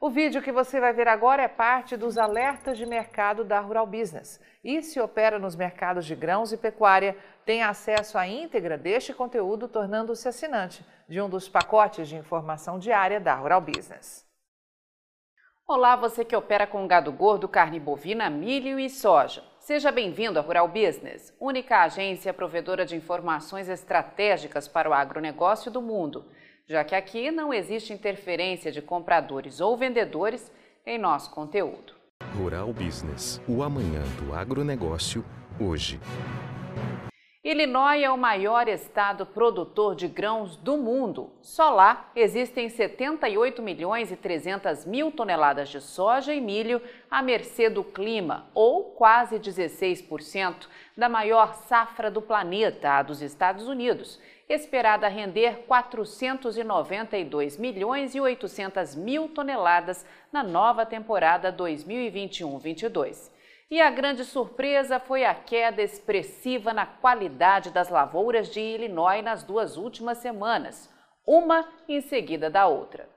O vídeo que você vai ver agora é parte dos alertas de mercado da Rural Business. E se opera nos mercados de grãos e pecuária, tem acesso à íntegra deste conteúdo, tornando-se assinante de um dos pacotes de informação diária da Rural Business. Olá, você que opera com gado gordo, carne bovina, milho e soja. Seja bem-vindo à Rural Business, única agência provedora de informações estratégicas para o agronegócio do mundo já que aqui não existe interferência de compradores ou vendedores em nosso conteúdo. Rural Business, o amanhã do agronegócio, hoje. Illinois é o maior estado produtor de grãos do mundo. Só lá existem 78 milhões e 300 mil toneladas de soja e milho à mercê do clima, ou quase 16% da maior safra do planeta, a dos Estados Unidos, esperada render 492 milhões e 800 mil toneladas na nova temporada 2021-22. E a grande surpresa foi a queda expressiva na qualidade das lavouras de Illinois nas duas últimas semanas, uma em seguida da outra.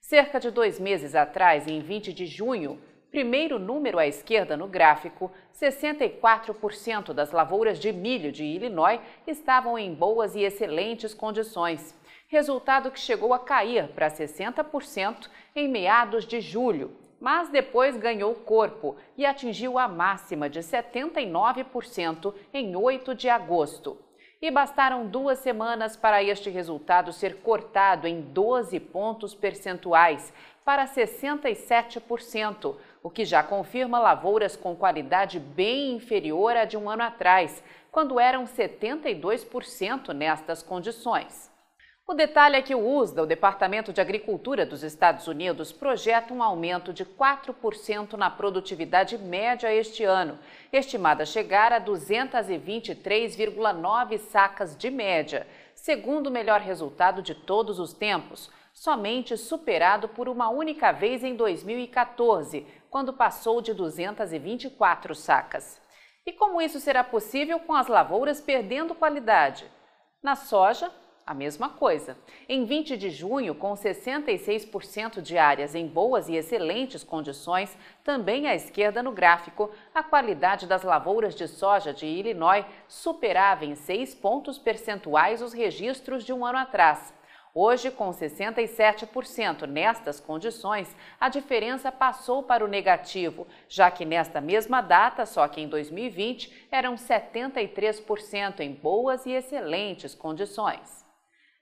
Cerca de dois meses atrás, em 20 de junho, Primeiro número à esquerda no gráfico, 64% das lavouras de milho de Illinois estavam em boas e excelentes condições, resultado que chegou a cair para 60% em meados de julho, mas depois ganhou corpo e atingiu a máxima de 79% em 8 de agosto. E bastaram duas semanas para este resultado ser cortado em 12 pontos percentuais para 67%, o que já confirma lavouras com qualidade bem inferior à de um ano atrás, quando eram 72% nestas condições. O detalhe é que o USDA, o Departamento de Agricultura dos Estados Unidos, projeta um aumento de 4% na produtividade média este ano, estimada a chegar a 223,9 sacas de média, segundo o melhor resultado de todos os tempos, somente superado por uma única vez em 2014, quando passou de 224 sacas. E como isso será possível com as lavouras perdendo qualidade? Na soja, a mesma coisa. Em 20 de junho, com 66% de áreas em boas e excelentes condições, também à esquerda no gráfico, a qualidade das lavouras de soja de Illinois superava em 6 pontos percentuais os registros de um ano atrás. Hoje, com 67% nestas condições, a diferença passou para o negativo, já que nesta mesma data, só que em 2020, eram 73% em boas e excelentes condições.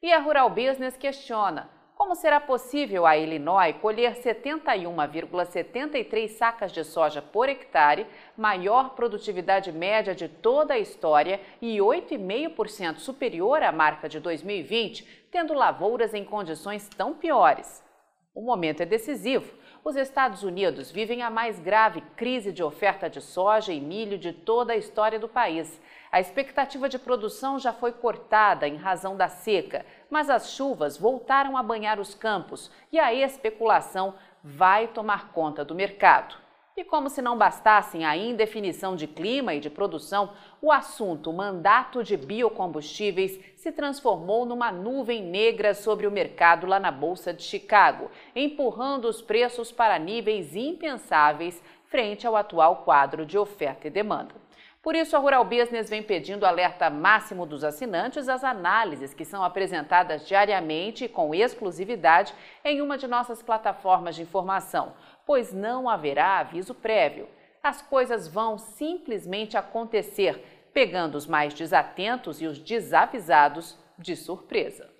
E a Rural Business questiona: como será possível a Illinois colher 71,73 sacas de soja por hectare, maior produtividade média de toda a história e 8,5% superior à marca de 2020, tendo lavouras em condições tão piores? O momento é decisivo. Os Estados Unidos vivem a mais grave crise de oferta de soja e milho de toda a história do país. A expectativa de produção já foi cortada em razão da seca, mas as chuvas voltaram a banhar os campos e a especulação vai tomar conta do mercado. E como se não bastassem a indefinição de clima e de produção, o assunto mandato de biocombustíveis se transformou numa nuvem negra sobre o mercado lá na Bolsa de Chicago, empurrando os preços para níveis impensáveis frente ao atual quadro de oferta e demanda. Por isso, a Rural Business vem pedindo alerta máximo dos assinantes às análises que são apresentadas diariamente e com exclusividade em uma de nossas plataformas de informação, pois não haverá aviso prévio. As coisas vão simplesmente acontecer, pegando os mais desatentos e os desavisados de surpresa.